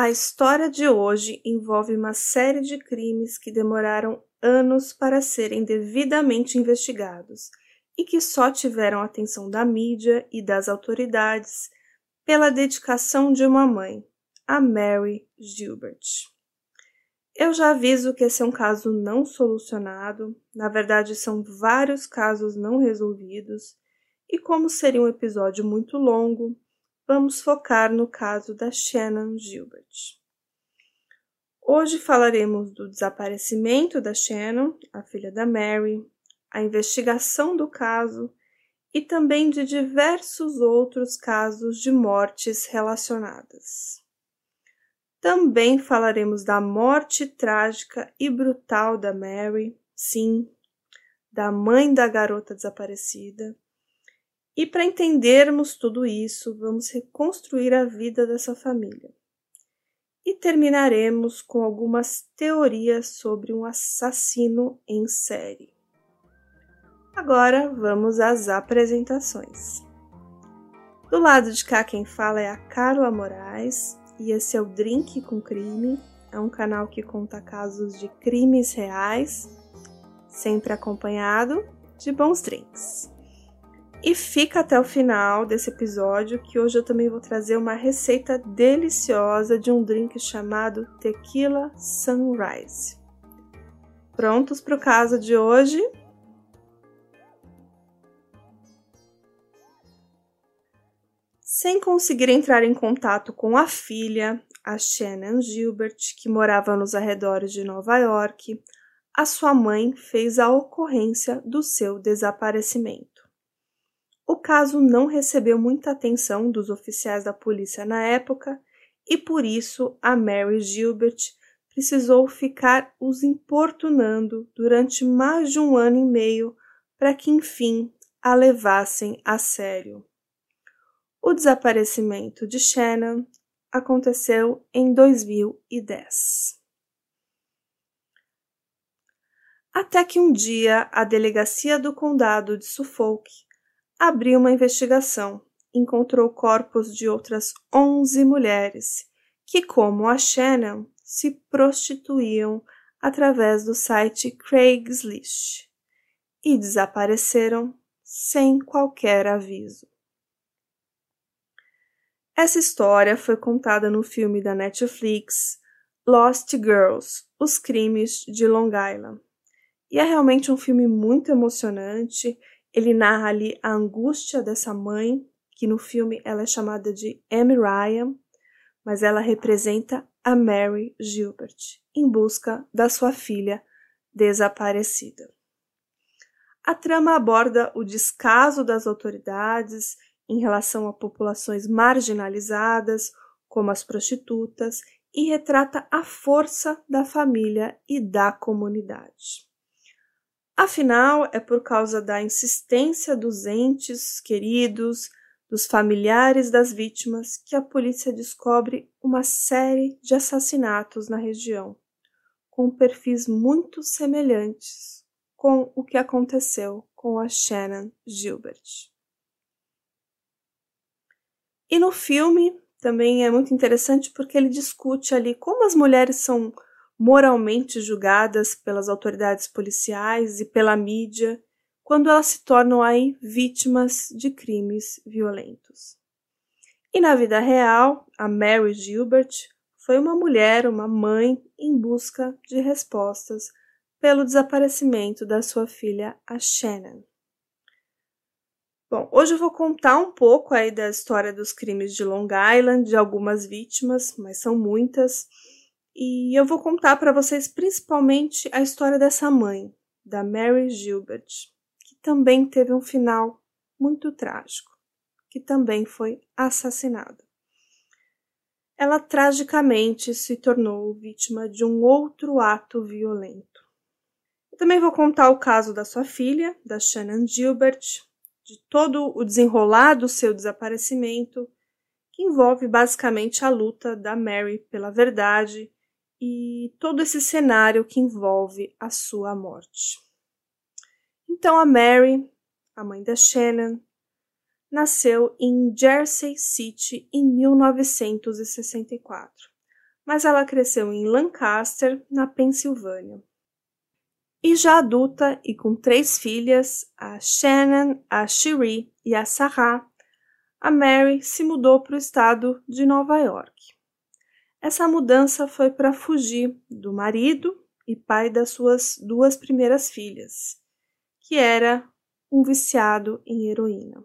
A história de hoje envolve uma série de crimes que demoraram anos para serem devidamente investigados e que só tiveram atenção da mídia e das autoridades pela dedicação de uma mãe, a Mary Gilbert. Eu já aviso que esse é um caso não solucionado, na verdade, são vários casos não resolvidos, e como seria um episódio muito longo, vamos focar no caso da Shannon Gilbert. Hoje falaremos do desaparecimento da Shannon, a filha da Mary, a investigação do caso e também de diversos outros casos de mortes relacionadas. Também falaremos da morte trágica e brutal da Mary, sim, da mãe da garota desaparecida e para entendermos tudo isso, vamos reconstruir a vida dessa família. E terminaremos com algumas teorias sobre um assassino em série. Agora vamos às apresentações. Do lado de cá quem fala é a Carla Moraes e esse é o Drink com Crime. É um canal que conta casos de crimes reais, sempre acompanhado de bons drinks. E fica até o final desse episódio que hoje eu também vou trazer uma receita deliciosa de um drink chamado Tequila Sunrise. Prontos para o caso de hoje? Sem conseguir entrar em contato com a filha, a Shannon Gilbert, que morava nos arredores de Nova York, a sua mãe fez a ocorrência do seu desaparecimento. O caso não recebeu muita atenção dos oficiais da polícia na época e por isso a Mary Gilbert precisou ficar os importunando durante mais de um ano e meio para que enfim a levassem a sério. O desaparecimento de Shannon aconteceu em 2010. Até que um dia a delegacia do condado de Suffolk abriu uma investigação. Encontrou corpos de outras 11 mulheres que, como a Shannon, se prostituíam através do site Craigslist e desapareceram sem qualquer aviso. Essa história foi contada no filme da Netflix Lost Girls Os Crimes de Long Island. E é realmente um filme muito emocionante ele narra ali a angústia dessa mãe, que no filme ela é chamada de Amy Ryan, mas ela representa a Mary Gilbert, em busca da sua filha desaparecida. A trama aborda o descaso das autoridades em relação a populações marginalizadas, como as prostitutas, e retrata a força da família e da comunidade. Afinal, é por causa da insistência dos entes queridos, dos familiares das vítimas, que a polícia descobre uma série de assassinatos na região, com perfis muito semelhantes com o que aconteceu com a Shannon Gilbert. E no filme também é muito interessante porque ele discute ali como as mulheres são moralmente julgadas pelas autoridades policiais e pela mídia quando elas se tornam aí vítimas de crimes violentos. E na vida real, a Mary Gilbert foi uma mulher, uma mãe em busca de respostas pelo desaparecimento da sua filha, a Shannon. Bom, hoje eu vou contar um pouco aí da história dos crimes de Long Island, de algumas vítimas, mas são muitas e eu vou contar para vocês principalmente a história dessa mãe, da Mary Gilbert, que também teve um final muito trágico, que também foi assassinada. Ela tragicamente se tornou vítima de um outro ato violento. Eu também vou contar o caso da sua filha, da Shannon Gilbert, de todo o desenrolar do seu desaparecimento, que envolve basicamente a luta da Mary pela verdade e todo esse cenário que envolve a sua morte. Então a Mary, a mãe da Shannon, nasceu em Jersey City em 1964, mas ela cresceu em Lancaster, na Pensilvânia. E já adulta e com três filhas, a Shannon, a Cherie e a Sarah, a Mary se mudou para o estado de Nova York. Essa mudança foi para fugir do marido e pai das suas duas primeiras filhas, que era um viciado em heroína.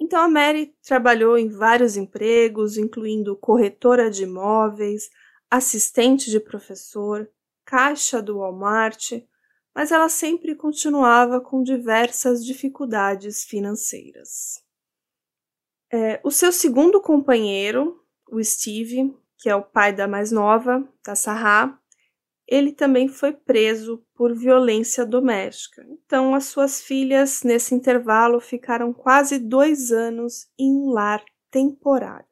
Então a Mary trabalhou em vários empregos, incluindo corretora de imóveis, assistente de professor, caixa do Walmart, mas ela sempre continuava com diversas dificuldades financeiras. É, o seu segundo companheiro, o Steve, que é o pai da mais nova, da Sarah, ele também foi preso por violência doméstica. Então, as suas filhas, nesse intervalo, ficaram quase dois anos em um lar temporário.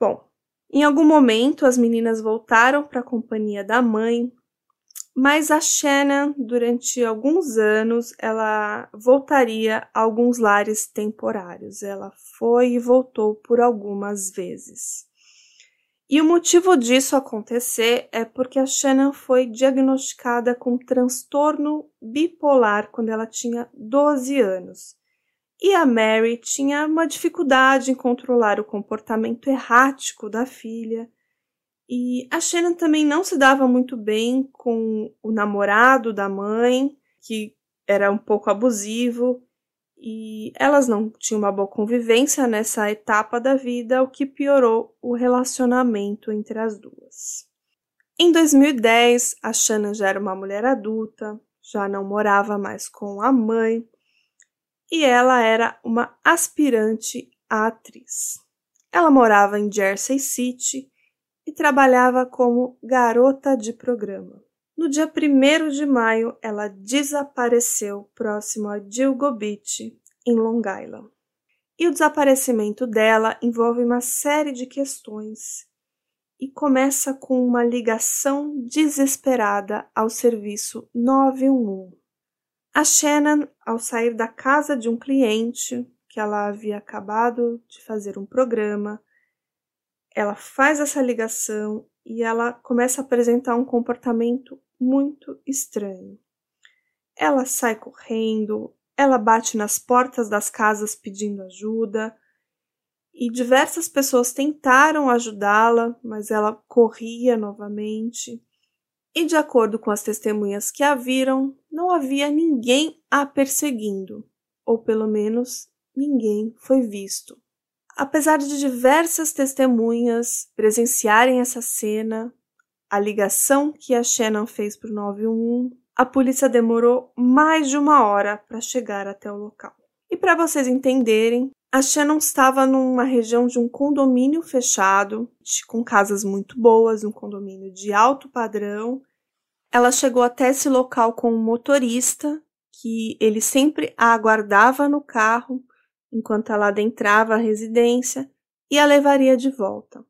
Bom, em algum momento as meninas voltaram para a companhia da mãe, mas a Shannon, durante alguns anos, ela voltaria a alguns lares temporários. Ela foi e voltou por algumas vezes. E o motivo disso acontecer é porque a Shannon foi diagnosticada com transtorno bipolar quando ela tinha 12 anos. E a Mary tinha uma dificuldade em controlar o comportamento errático da filha. E a Shannon também não se dava muito bem com o namorado da mãe, que era um pouco abusivo e elas não tinham uma boa convivência nessa etapa da vida, o que piorou o relacionamento entre as duas. Em 2010, a Shannon já era uma mulher adulta, já não morava mais com a mãe e ela era uma aspirante à atriz. Ela morava em Jersey City e trabalhava como garota de programa. No dia 1 de maio, ela desapareceu próximo a Gilgo Beach, em Long Island. E o desaparecimento dela envolve uma série de questões e começa com uma ligação desesperada ao serviço 911. A Shannon, ao sair da casa de um cliente que ela havia acabado de fazer um programa, ela faz essa ligação e ela começa a apresentar um comportamento muito estranho. Ela sai correndo, ela bate nas portas das casas pedindo ajuda, e diversas pessoas tentaram ajudá-la, mas ela corria novamente. E de acordo com as testemunhas que a viram, não havia ninguém a perseguindo, ou pelo menos ninguém foi visto. Apesar de diversas testemunhas presenciarem essa cena, a ligação que a Shannon fez para o 911, a polícia demorou mais de uma hora para chegar até o local. E para vocês entenderem, a Shannon estava numa região de um condomínio fechado, com casas muito boas, um condomínio de alto padrão. Ela chegou até esse local com um motorista que ele sempre a aguardava no carro enquanto ela adentrava a residência e a levaria de volta.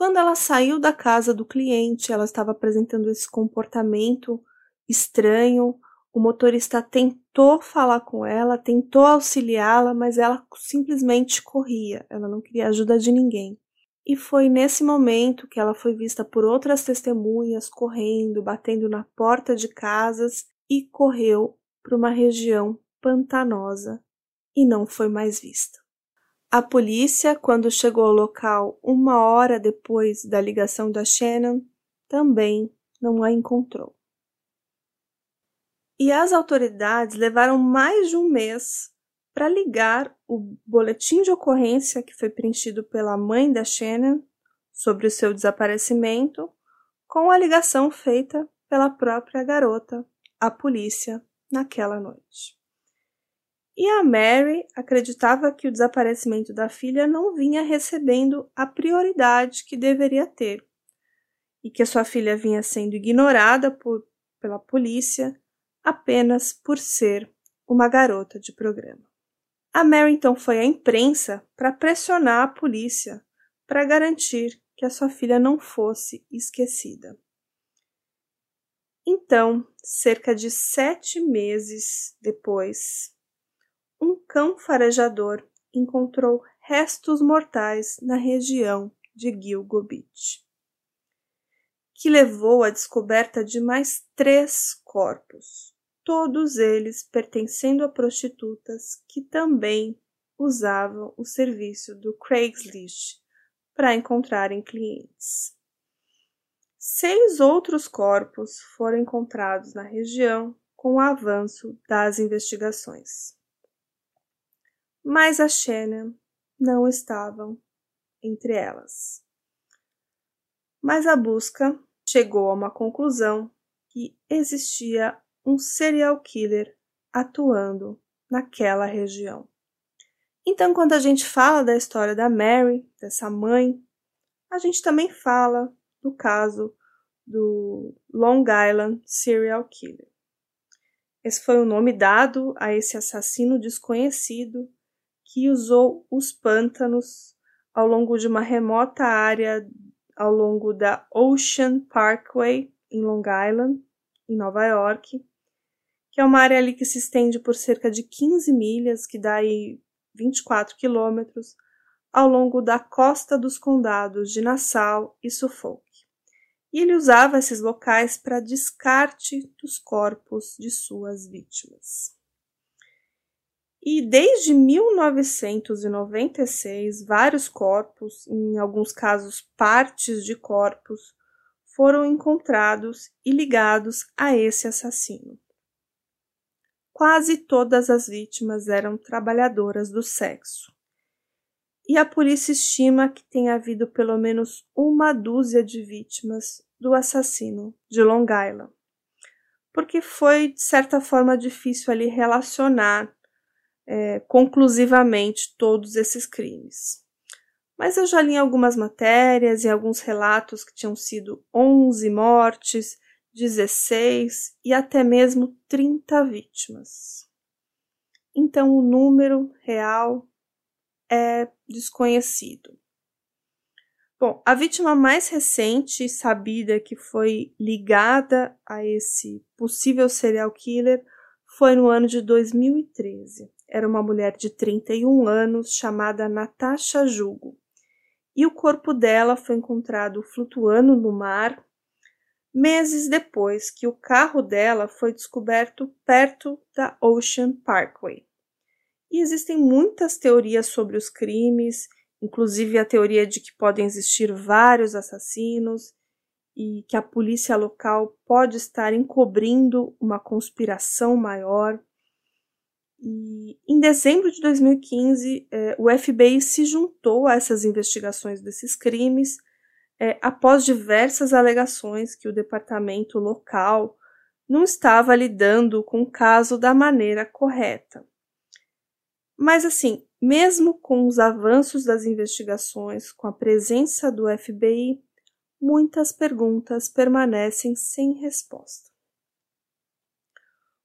Quando ela saiu da casa do cliente, ela estava apresentando esse comportamento estranho. O motorista tentou falar com ela, tentou auxiliá-la, mas ela simplesmente corria. Ela não queria ajuda de ninguém. E foi nesse momento que ela foi vista por outras testemunhas correndo, batendo na porta de casas e correu para uma região pantanosa e não foi mais vista. A polícia, quando chegou ao local uma hora depois da ligação da Shannon, também não a encontrou. E as autoridades levaram mais de um mês para ligar o boletim de ocorrência que foi preenchido pela mãe da Shannon sobre o seu desaparecimento com a ligação feita pela própria garota à polícia naquela noite. E a Mary acreditava que o desaparecimento da filha não vinha recebendo a prioridade que deveria ter, e que a sua filha vinha sendo ignorada por, pela polícia apenas por ser uma garota de programa. A Mary então foi à imprensa para pressionar a polícia para garantir que a sua filha não fosse esquecida. Então, cerca de sete meses depois, um cão farejador encontrou restos mortais na região de Gilgo Beach. que levou à descoberta de mais três corpos, todos eles pertencendo a prostitutas que também usavam o serviço do Craigslist para encontrarem clientes. Seis outros corpos foram encontrados na região com o avanço das investigações. Mas a Shannon não estavam entre elas. Mas a busca chegou a uma conclusão que existia um serial killer atuando naquela região. Então, quando a gente fala da história da Mary, dessa mãe, a gente também fala do caso do Long Island Serial Killer. Esse foi o nome dado a esse assassino desconhecido que usou os pântanos ao longo de uma remota área ao longo da Ocean Parkway em Long Island, em Nova York, que é uma área ali que se estende por cerca de 15 milhas, que dá aí 24 quilômetros, ao longo da costa dos condados de Nassau e Suffolk. E ele usava esses locais para descarte dos corpos de suas vítimas. E desde 1996, vários corpos, em alguns casos partes de corpos, foram encontrados e ligados a esse assassino. Quase todas as vítimas eram trabalhadoras do sexo. E a polícia estima que tenha havido pelo menos uma dúzia de vítimas do assassino de Long Island, porque foi de certa forma difícil ali relacionar é, conclusivamente todos esses crimes. Mas eu já li algumas matérias e alguns relatos que tinham sido 11 mortes, 16 e até mesmo 30 vítimas. Então o número real é desconhecido. Bom, a vítima mais recente sabida que foi ligada a esse possível serial killer foi no ano de 2013 era uma mulher de 31 anos chamada Natasha Jugo, e o corpo dela foi encontrado flutuando no mar meses depois que o carro dela foi descoberto perto da Ocean Parkway. E existem muitas teorias sobre os crimes, inclusive a teoria de que podem existir vários assassinos e que a polícia local pode estar encobrindo uma conspiração maior. E em dezembro de 2015, eh, o FBI se juntou a essas investigações desses crimes eh, após diversas alegações que o departamento local não estava lidando com o caso da maneira correta. Mas, assim, mesmo com os avanços das investigações, com a presença do FBI, muitas perguntas permanecem sem resposta.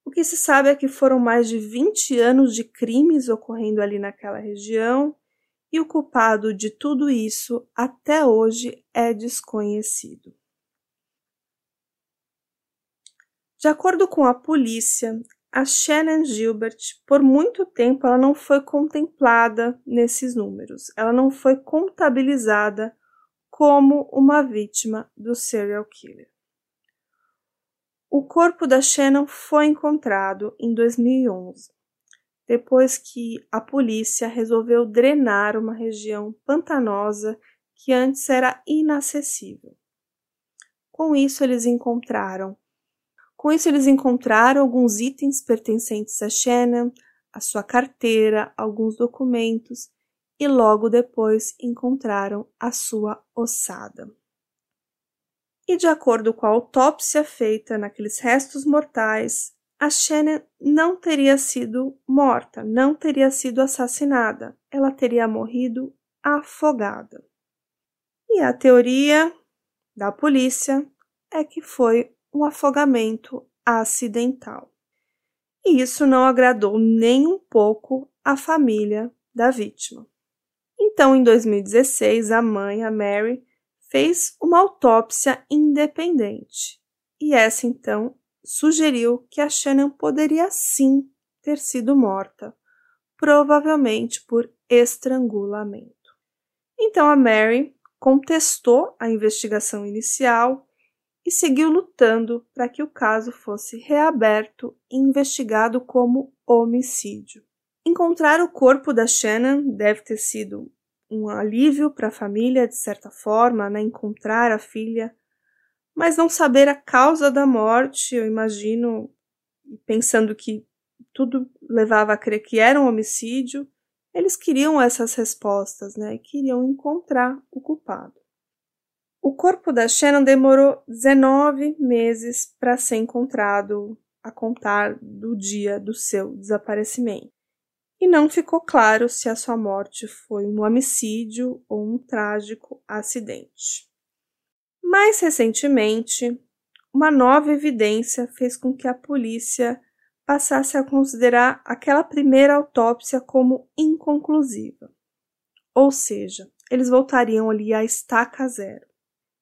O que se sabe é que foram mais de 20 anos de crimes ocorrendo ali naquela região e o culpado de tudo isso até hoje é desconhecido. De acordo com a polícia, a Shannon Gilbert, por muito tempo, ela não foi contemplada nesses números, ela não foi contabilizada como uma vítima do serial killer. O corpo da Shannon foi encontrado em 2011, depois que a polícia resolveu drenar uma região pantanosa que antes era inacessível. Com isso eles encontraram com isso eles encontraram alguns itens pertencentes a Shannon, a sua carteira, alguns documentos e logo depois encontraram a sua ossada e, de acordo com a autópsia feita naqueles restos mortais, a Shannon não teria sido morta, não teria sido assassinada, ela teria morrido afogada. E a teoria da polícia é que foi um afogamento acidental. E isso não agradou nem um pouco a família da vítima. Então, em 2016, a mãe, a Mary, fez uma autópsia independente e essa então sugeriu que a Shannon poderia sim ter sido morta, provavelmente por estrangulamento. Então a Mary contestou a investigação inicial e seguiu lutando para que o caso fosse reaberto e investigado como homicídio. Encontrar o corpo da Shannon deve ter sido um alívio para a família, de certa forma, né? encontrar a filha, mas não saber a causa da morte, eu imagino, pensando que tudo levava a crer que era um homicídio, eles queriam essas respostas, né? Queriam encontrar o culpado. O corpo da Shannon demorou 19 meses para ser encontrado a contar do dia do seu desaparecimento. E não ficou claro se a sua morte foi um homicídio ou um trágico acidente. Mais recentemente, uma nova evidência fez com que a polícia passasse a considerar aquela primeira autópsia como inconclusiva. Ou seja, eles voltariam ali à estaca zero.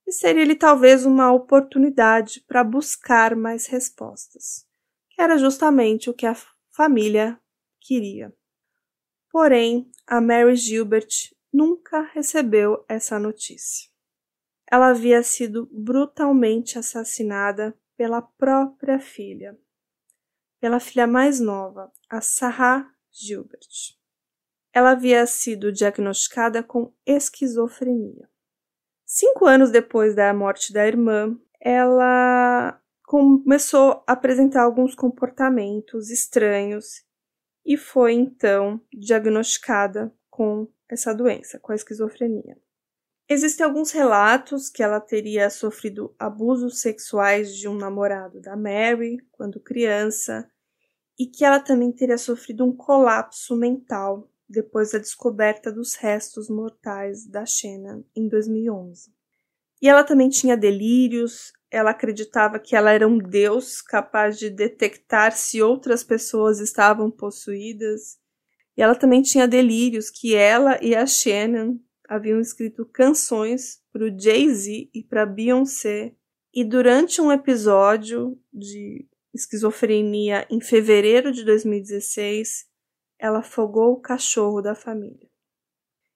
E seria ali talvez uma oportunidade para buscar mais respostas, que era justamente o que a família queria. Porém, a Mary Gilbert nunca recebeu essa notícia. Ela havia sido brutalmente assassinada pela própria filha, pela filha mais nova, a Sarah Gilbert. Ela havia sido diagnosticada com esquizofrenia. Cinco anos depois da morte da irmã, ela começou a apresentar alguns comportamentos estranhos e foi então diagnosticada com essa doença, com a esquizofrenia. Existem alguns relatos que ela teria sofrido abusos sexuais de um namorado da Mary quando criança e que ela também teria sofrido um colapso mental depois da descoberta dos restos mortais da Shannon em 2011. E ela também tinha delírios, ela acreditava que ela era um deus capaz de detectar se outras pessoas estavam possuídas. E ela também tinha delírios que ela e a Shannon haviam escrito canções para o Jay-Z e para Beyoncé. E durante um episódio de esquizofrenia em fevereiro de 2016, ela afogou o cachorro da família.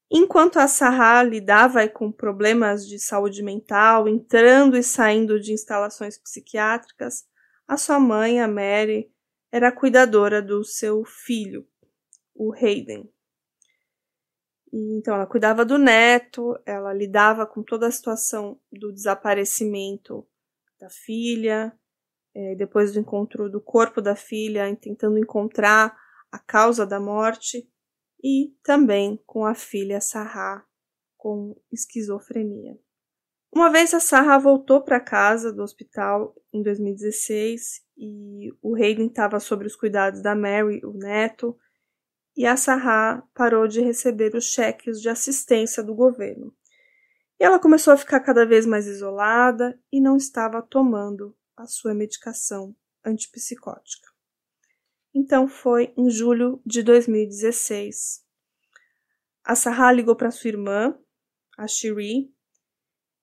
Enquanto a Sarah lidava com problemas de saúde mental, entrando e saindo de instalações psiquiátricas, a sua mãe, a Mary, era cuidadora do seu filho, o Hayden. E, então, ela cuidava do neto, ela lidava com toda a situação do desaparecimento da filha, é, depois do encontro do corpo da filha, tentando encontrar a causa da morte, e também com a filha Sarah com esquizofrenia. Uma vez a Sarah voltou para casa do hospital em 2016 e o Hayden estava sob os cuidados da Mary, o neto, e a Sarah parou de receber os cheques de assistência do governo. E ela começou a ficar cada vez mais isolada e não estava tomando a sua medicação antipsicótica. Então foi em julho de 2016. A Sarah ligou para sua irmã, a Shiri,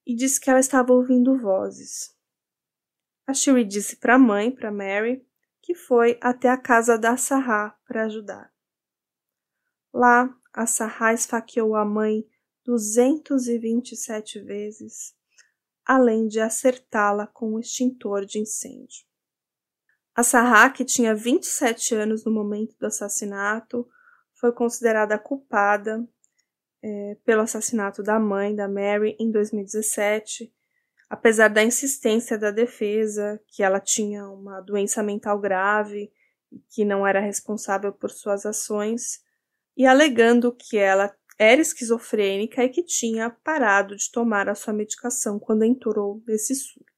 e disse que ela estava ouvindo vozes. A Shiri disse para a mãe, para Mary, que foi até a casa da Sarah para ajudar. Lá, a Sarah esfaqueou a mãe 227 vezes além de acertá-la com um extintor de incêndio. A Sarah, que tinha 27 anos no momento do assassinato, foi considerada culpada é, pelo assassinato da mãe, da Mary, em 2017, apesar da insistência da defesa que ela tinha uma doença mental grave e que não era responsável por suas ações, e alegando que ela era esquizofrênica e que tinha parado de tomar a sua medicação quando entrou nesse surto.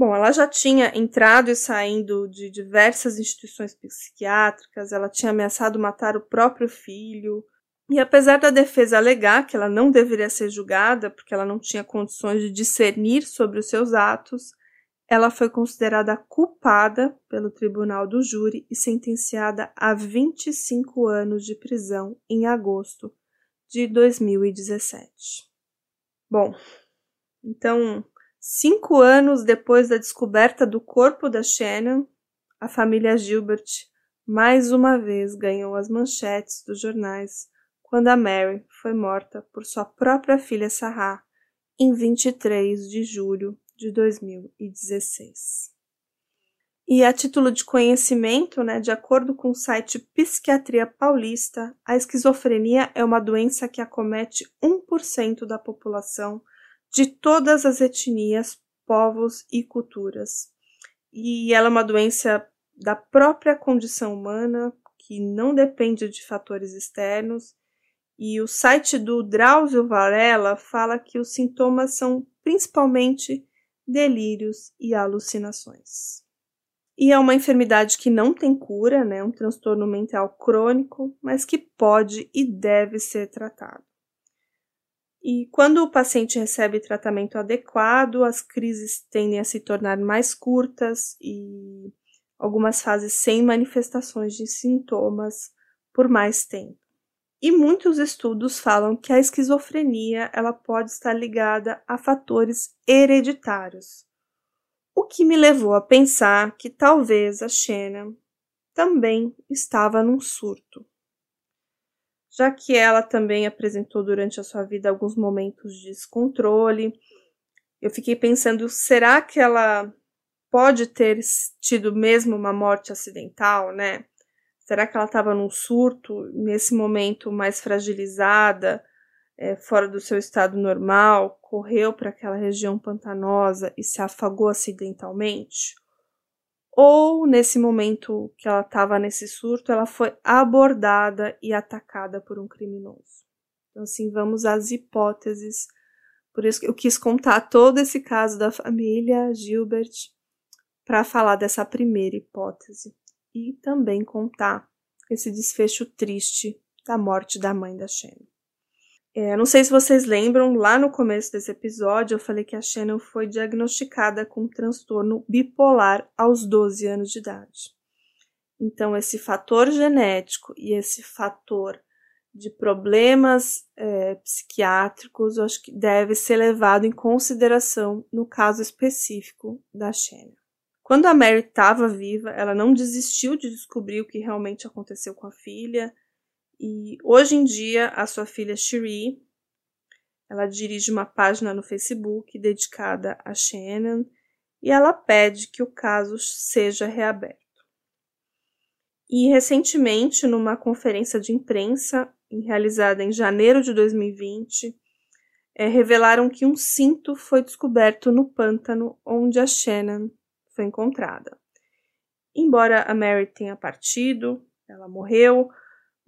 Bom, ela já tinha entrado e saindo de diversas instituições psiquiátricas, ela tinha ameaçado matar o próprio filho, e apesar da defesa alegar que ela não deveria ser julgada porque ela não tinha condições de discernir sobre os seus atos, ela foi considerada culpada pelo tribunal do júri e sentenciada a 25 anos de prisão em agosto de 2017. Bom, então, cinco anos depois da descoberta do corpo da Shannon, a família Gilbert mais uma vez ganhou as manchetes dos jornais quando a Mary foi morta por sua própria filha Sarah em 23 de julho de 2016. E a título de conhecimento, né, de acordo com o site Psiquiatria Paulista, a esquizofrenia é uma doença que acomete 1% da população de todas as etnias, povos e culturas. E ela é uma doença da própria condição humana, que não depende de fatores externos. E o site do Drauzio Varela fala que os sintomas são principalmente delírios e alucinações. E é uma enfermidade que não tem cura, né? Um transtorno mental crônico, mas que pode e deve ser tratado. E quando o paciente recebe tratamento adequado, as crises tendem a se tornar mais curtas e algumas fases sem manifestações de sintomas por mais tempo. E muitos estudos falam que a esquizofrenia ela pode estar ligada a fatores hereditários, o que me levou a pensar que talvez a Shannon também estava num surto já que ela também apresentou durante a sua vida alguns momentos de descontrole. Eu fiquei pensando, será que ela pode ter tido mesmo uma morte acidental, né? Será que ela estava num surto, nesse momento mais fragilizada, é, fora do seu estado normal, correu para aquela região pantanosa e se afagou acidentalmente? Ou nesse momento que ela estava nesse surto, ela foi abordada e atacada por um criminoso. Então, assim, vamos às hipóteses. Por isso que eu quis contar todo esse caso da família Gilbert para falar dessa primeira hipótese e também contar esse desfecho triste da morte da mãe da Shannon. É, não sei se vocês lembram, lá no começo desse episódio eu falei que a Shannon foi diagnosticada com transtorno bipolar aos 12 anos de idade. Então, esse fator genético e esse fator de problemas é, psiquiátricos, eu acho que deve ser levado em consideração no caso específico da Shannon. Quando a Mary estava viva, ela não desistiu de descobrir o que realmente aconteceu com a filha e hoje em dia, a sua filha Cherie, ela dirige uma página no Facebook dedicada a Shannon e ela pede que o caso seja reaberto. E recentemente, numa conferência de imprensa realizada em janeiro de 2020, é, revelaram que um cinto foi descoberto no pântano onde a Shannon foi encontrada. Embora a Mary tenha partido, ela morreu,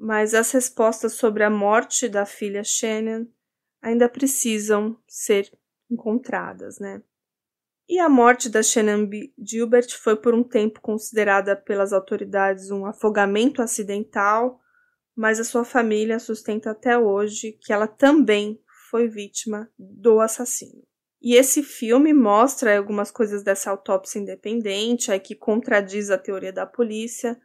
mas as respostas sobre a morte da filha Shannon ainda precisam ser encontradas, né? E a morte da Shannon B. Gilbert foi por um tempo considerada pelas autoridades um afogamento acidental, mas a sua família sustenta até hoje que ela também foi vítima do assassino. E esse filme mostra algumas coisas dessa autópsia independente, aí que contradiz a teoria da polícia,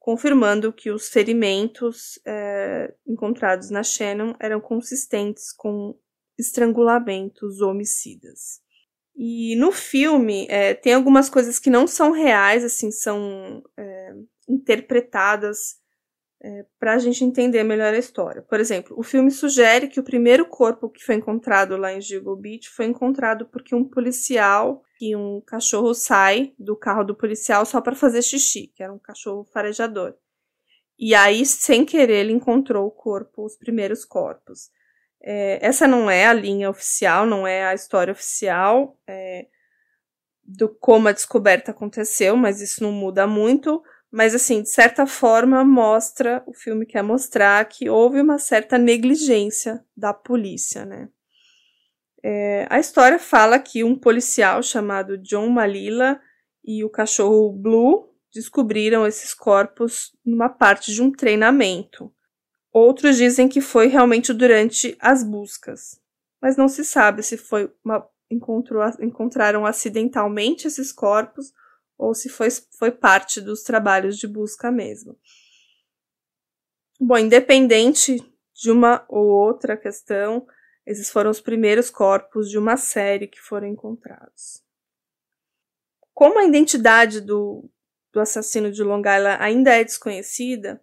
confirmando que os ferimentos é, encontrados na Shannon eram consistentes com estrangulamentos homicidas. E no filme é, tem algumas coisas que não são reais, assim, são é, interpretadas é, para a gente entender melhor a história. Por exemplo, o filme sugere que o primeiro corpo que foi encontrado lá em Giggle Beach foi encontrado porque um policial e um cachorro sai do carro do policial só para fazer xixi, que era um cachorro farejador. E aí, sem querer, ele encontrou o corpo, os primeiros corpos. É, essa não é a linha oficial, não é a história oficial é, do como a descoberta aconteceu, mas isso não muda muito. Mas, assim, de certa forma, mostra, o filme quer mostrar que houve uma certa negligência da polícia, né? É, a história fala que um policial chamado John Malila e o cachorro Blue descobriram esses corpos numa parte de um treinamento. Outros dizem que foi realmente durante as buscas, mas não se sabe se foi uma, encontrou, encontraram acidentalmente esses corpos ou se foi, foi parte dos trabalhos de busca mesmo. Bom, independente de uma ou outra questão, esses foram os primeiros corpos de uma série que foram encontrados. Como a identidade do, do assassino de Long Island ainda é desconhecida,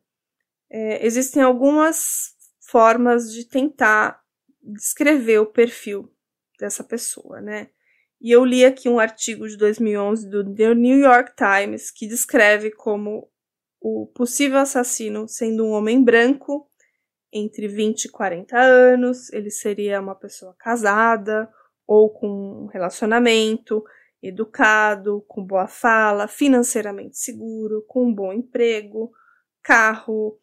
é, existem algumas formas de tentar descrever o perfil dessa pessoa, né? E eu li aqui um artigo de 2011 do The New York Times que descreve como o possível assassino sendo um homem branco entre 20 e 40 anos, ele seria uma pessoa casada ou com um relacionamento, educado, com boa fala, financeiramente seguro, com um bom emprego, carro.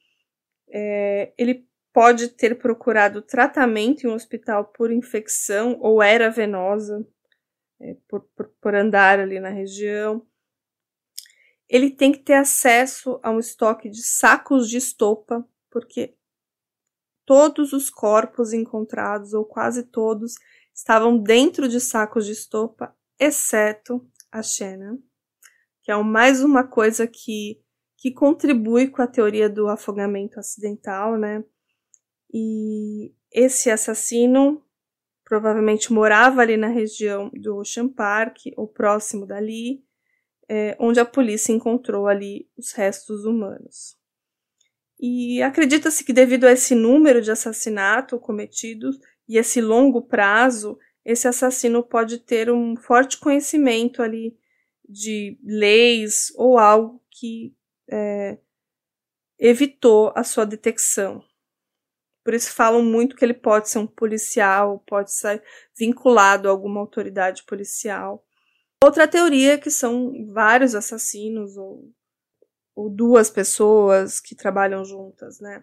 É, ele pode ter procurado tratamento em um hospital por infecção ou era venosa, é, por, por, por andar ali na região. Ele tem que ter acesso a um estoque de sacos de estopa, porque todos os corpos encontrados, ou quase todos, estavam dentro de sacos de estopa, exceto a Shannon, que é mais uma coisa que, que contribui com a teoria do afogamento acidental, né? E esse assassino provavelmente morava ali na região do Ocean Park, ou próximo dali, é, onde a polícia encontrou ali os restos humanos. E acredita-se que devido a esse número de assassinatos cometidos e esse longo prazo, esse assassino pode ter um forte conhecimento ali de leis ou algo que é, evitou a sua detecção. Por isso falam muito que ele pode ser um policial, pode ser vinculado a alguma autoridade policial. Outra teoria é que são vários assassinos ou, ou duas pessoas que trabalham juntas, né?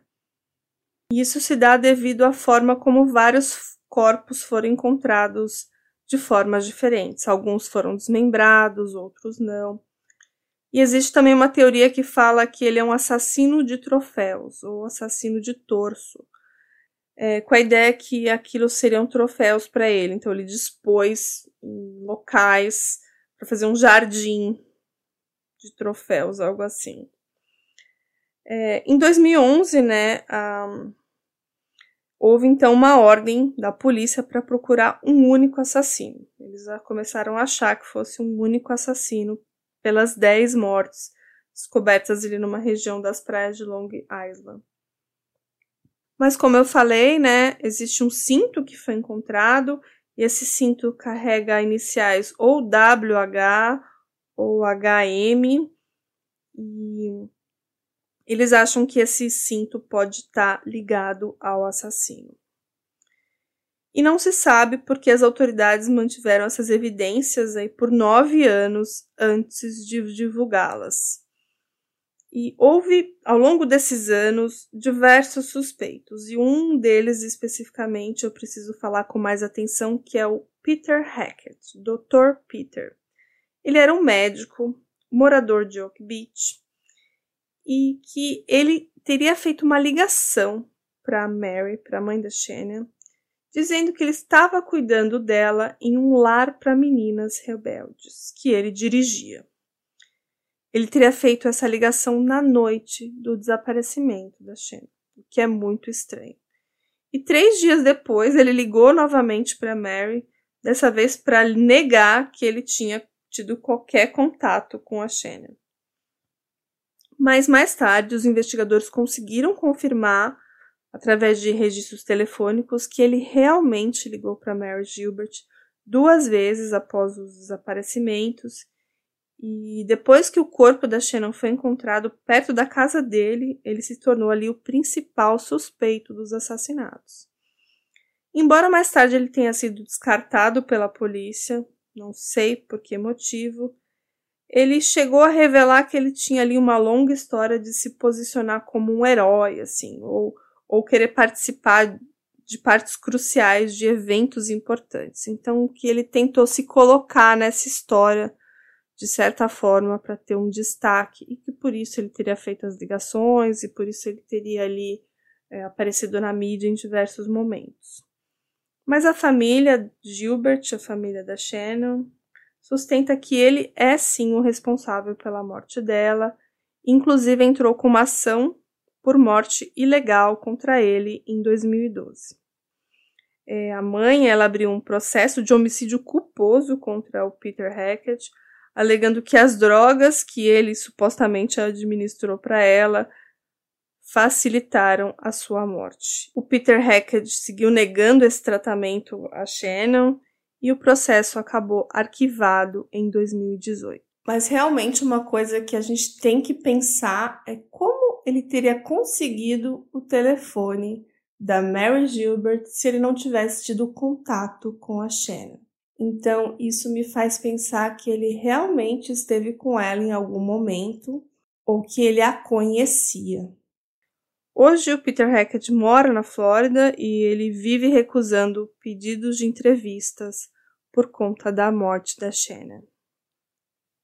Isso se dá devido à forma como vários corpos foram encontrados de formas diferentes. Alguns foram desmembrados, outros não. E existe também uma teoria que fala que ele é um assassino de troféus, ou assassino de torso, é, com a ideia que aquilo seriam troféus para ele. Então ele dispôs locais para fazer um jardim de troféus, algo assim. É, em 2011, né, Houve então uma ordem da polícia para procurar um único assassino. Eles começaram a achar que fosse um único assassino pelas 10 mortes descobertas ali numa região das praias de Long Island. Mas como eu falei, né, existe um cinto que foi encontrado e esse cinto carrega iniciais ou WH ou HM e eles acham que esse cinto pode estar tá ligado ao assassino. E não se sabe porque as autoridades mantiveram essas evidências aí por nove anos antes de divulgá-las. E houve, ao longo desses anos, diversos suspeitos, e um deles especificamente eu preciso falar com mais atenção, que é o Peter Hackett, Dr. Peter. Ele era um médico, morador de Oak Beach, e que ele teria feito uma ligação para Mary, para a mãe da Shannon, dizendo que ele estava cuidando dela em um lar para meninas rebeldes que ele dirigia. Ele teria feito essa ligação na noite do desaparecimento da Shannon, o que é muito estranho. E três dias depois, ele ligou novamente para Mary, dessa vez para negar que ele tinha tido qualquer contato com a Shannon. Mas mais tarde, os investigadores conseguiram confirmar, através de registros telefônicos, que ele realmente ligou para Mary Gilbert duas vezes após os desaparecimentos. E depois que o corpo da Shannon foi encontrado perto da casa dele, ele se tornou ali o principal suspeito dos assassinatos. Embora mais tarde ele tenha sido descartado pela polícia, não sei por que motivo, ele chegou a revelar que ele tinha ali uma longa história de se posicionar como um herói, assim, ou, ou querer participar de partes cruciais de eventos importantes. Então, que ele tentou se colocar nessa história de certa forma para ter um destaque e que por isso ele teria feito as ligações e por isso ele teria ali é, aparecido na mídia em diversos momentos. Mas a família Gilbert, a família da Shannon, sustenta que ele é sim o responsável pela morte dela, inclusive entrou com uma ação por morte ilegal contra ele em 2012. É, a mãe ela abriu um processo de homicídio culposo contra o Peter Hackett, alegando que as drogas que ele supostamente administrou para ela facilitaram a sua morte. O Peter Hackett seguiu negando esse tratamento a Shannon e o processo acabou arquivado em 2018. Mas realmente uma coisa que a gente tem que pensar é como ele teria conseguido o telefone da Mary Gilbert se ele não tivesse tido contato com a Shannon. Então, isso me faz pensar que ele realmente esteve com ela em algum momento ou que ele a conhecia. Hoje, o Peter Hackett mora na Flórida e ele vive recusando pedidos de entrevistas por conta da morte da Shannon.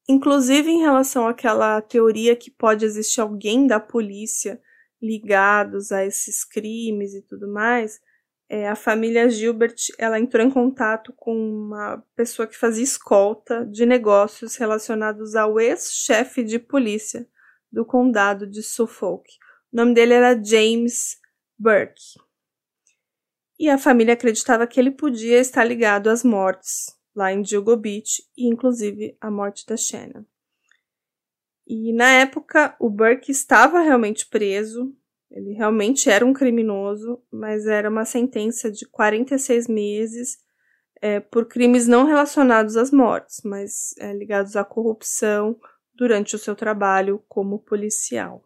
Inclusive em relação àquela teoria que pode existir alguém da polícia ligados a esses crimes e tudo mais, é, a família Gilbert ela entrou em contato com uma pessoa que fazia escolta de negócios relacionados ao ex-chefe de polícia do condado de Suffolk. O nome dele era James Burke. E a família acreditava que ele podia estar ligado às mortes lá em Diogo Beach e inclusive a morte da Shannon. E na época o Burke estava realmente preso, ele realmente era um criminoso, mas era uma sentença de 46 meses é, por crimes não relacionados às mortes, mas é, ligados à corrupção durante o seu trabalho como policial.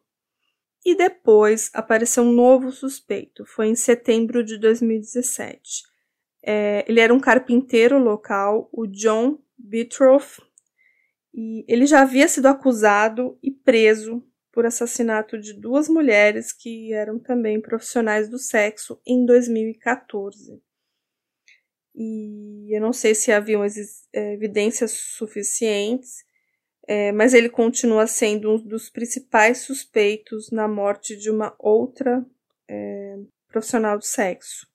E depois apareceu um novo suspeito, foi em setembro de 2017. É, ele era um carpinteiro local, o John Bitroff, e ele já havia sido acusado e preso por assassinato de duas mulheres que eram também profissionais do sexo em 2014. E eu não sei se haviam é, evidências suficientes, é, mas ele continua sendo um dos principais suspeitos na morte de uma outra é, profissional do sexo.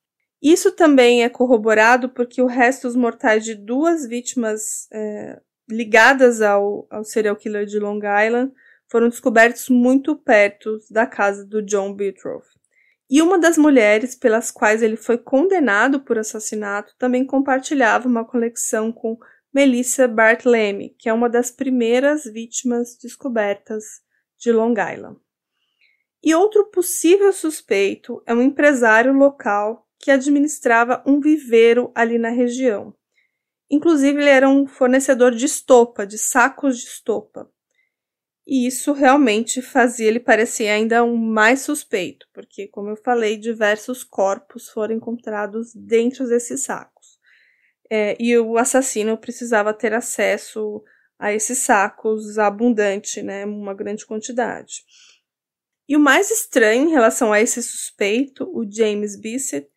Isso também é corroborado porque o resto dos mortais de duas vítimas é, ligadas ao, ao serial killer de Long Island foram descobertos muito perto da casa do John Bitroff. E uma das mulheres pelas quais ele foi condenado por assassinato também compartilhava uma conexão com Melissa Bartlemy, que é uma das primeiras vítimas descobertas de Long Island. E outro possível suspeito é um empresário local que administrava um viveiro ali na região. Inclusive, ele era um fornecedor de estopa, de sacos de estopa. E isso realmente fazia ele parecer ainda um mais suspeito, porque, como eu falei, diversos corpos foram encontrados dentro desses sacos. É, e o assassino precisava ter acesso a esses sacos abundante, né, uma grande quantidade. E o mais estranho em relação a esse suspeito, o James Bissett,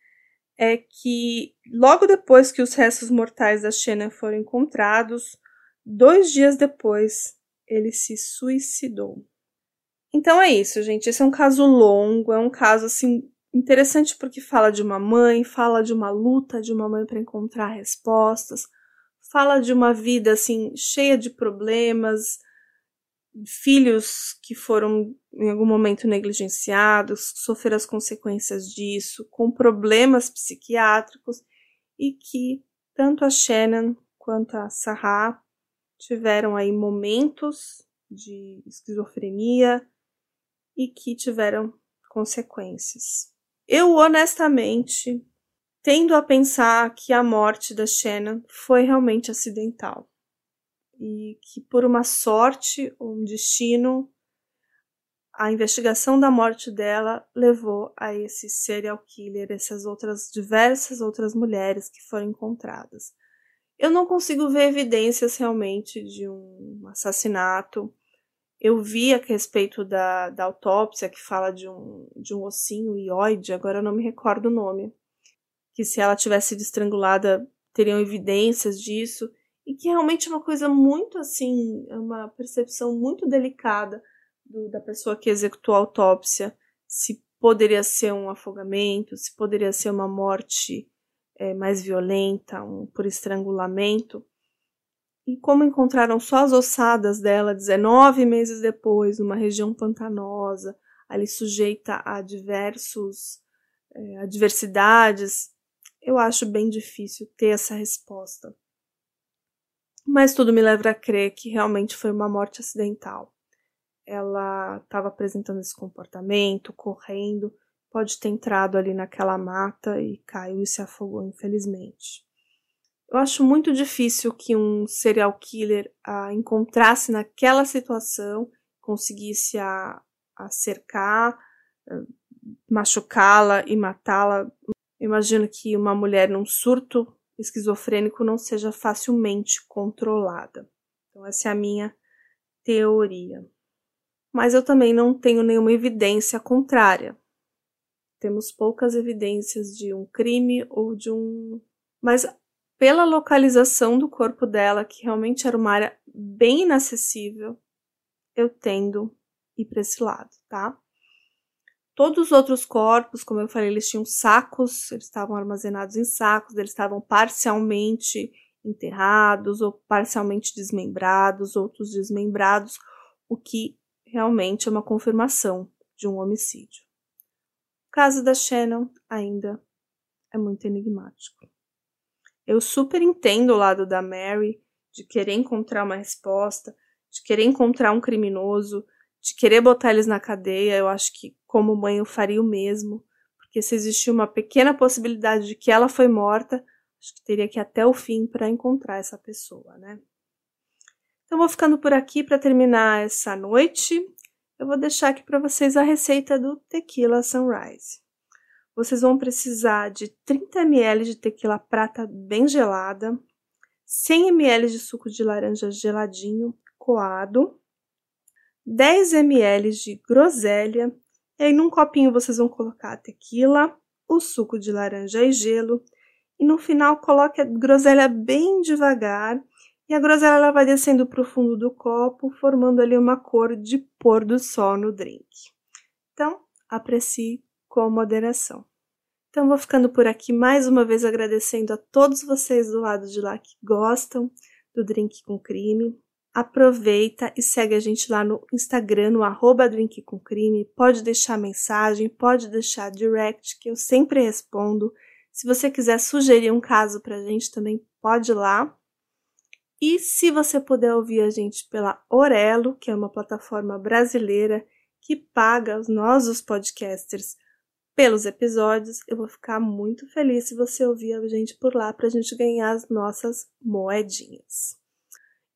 é que logo depois que os restos mortais da Shannon foram encontrados, dois dias depois, ele se suicidou. Então é isso, gente. Esse é um caso longo, é um caso assim interessante porque fala de uma mãe, fala de uma luta de uma mãe para encontrar respostas, fala de uma vida assim cheia de problemas, filhos que foram em algum momento negligenciados, sofreram as consequências disso, com problemas psiquiátricos e que tanto a Shannon quanto a Sarah tiveram aí momentos de esquizofrenia e que tiveram consequências. Eu honestamente tendo a pensar que a morte da Shannon foi realmente acidental e que por uma sorte ou um destino a investigação da morte dela levou a esse serial killer, essas outras diversas outras mulheres que foram encontradas. Eu não consigo ver evidências realmente de um assassinato. Eu vi a respeito da, da autópsia que fala de um, de um ossinho ióide, agora eu não me recordo o nome. Que se ela tivesse sido estrangulada, teriam evidências disso e que realmente é uma coisa muito assim, é uma percepção muito delicada do, da pessoa que executou a autópsia, se poderia ser um afogamento, se poderia ser uma morte é, mais violenta, um, por estrangulamento. E como encontraram só as ossadas dela 19 meses depois, numa região pantanosa, ali sujeita a diversos é, adversidades, eu acho bem difícil ter essa resposta mas tudo me leva a crer que realmente foi uma morte acidental. Ela estava apresentando esse comportamento, correndo, pode ter entrado ali naquela mata e caiu e se afogou, infelizmente. Eu acho muito difícil que um serial killer a encontrasse naquela situação, conseguisse a, a cercar, machucá-la e matá-la. Imagino que uma mulher num surto esquizofrênico não seja facilmente controlada. Então, essa é a minha teoria. Mas eu também não tenho nenhuma evidência contrária. Temos poucas evidências de um crime ou de um. Mas pela localização do corpo dela, que realmente era uma área bem inacessível, eu tendo ir para esse lado, tá? Todos os outros corpos, como eu falei, eles tinham sacos, eles estavam armazenados em sacos, eles estavam parcialmente enterrados ou parcialmente desmembrados, outros desmembrados, o que realmente é uma confirmação de um homicídio. O caso da Shannon ainda é muito enigmático. Eu super entendo o lado da Mary de querer encontrar uma resposta, de querer encontrar um criminoso, de querer botar eles na cadeia, eu acho que, como mãe, eu faria o mesmo. Porque se existia uma pequena possibilidade de que ela foi morta, acho que teria que ir até o fim para encontrar essa pessoa, né? Então, vou ficando por aqui para terminar essa noite. Eu vou deixar aqui para vocês a receita do Tequila Sunrise. Vocês vão precisar de 30 ml de tequila prata bem gelada, 100 ml de suco de laranja geladinho coado, 10 ml de groselha, e aí num copinho vocês vão colocar a tequila, o suco de laranja e gelo, e no final coloque a groselha bem devagar, e a groselha ela vai descendo para o fundo do copo, formando ali uma cor de pôr do sol no drink. Então, aprecie com moderação. Então, vou ficando por aqui mais uma vez agradecendo a todos vocês do lado de lá que gostam do Drink com Crime aproveita e segue a gente lá no Instagram, no arroba Drink com Crime. Pode deixar mensagem, pode deixar direct, que eu sempre respondo. Se você quiser sugerir um caso pra gente, também pode ir lá. E se você puder ouvir a gente pela Orelo, que é uma plataforma brasileira que paga nós, os podcasters, pelos episódios, eu vou ficar muito feliz se você ouvir a gente por lá para a gente ganhar as nossas moedinhas.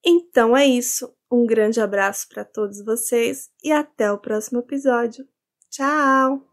Então é isso. Um grande abraço para todos vocês e até o próximo episódio. Tchau!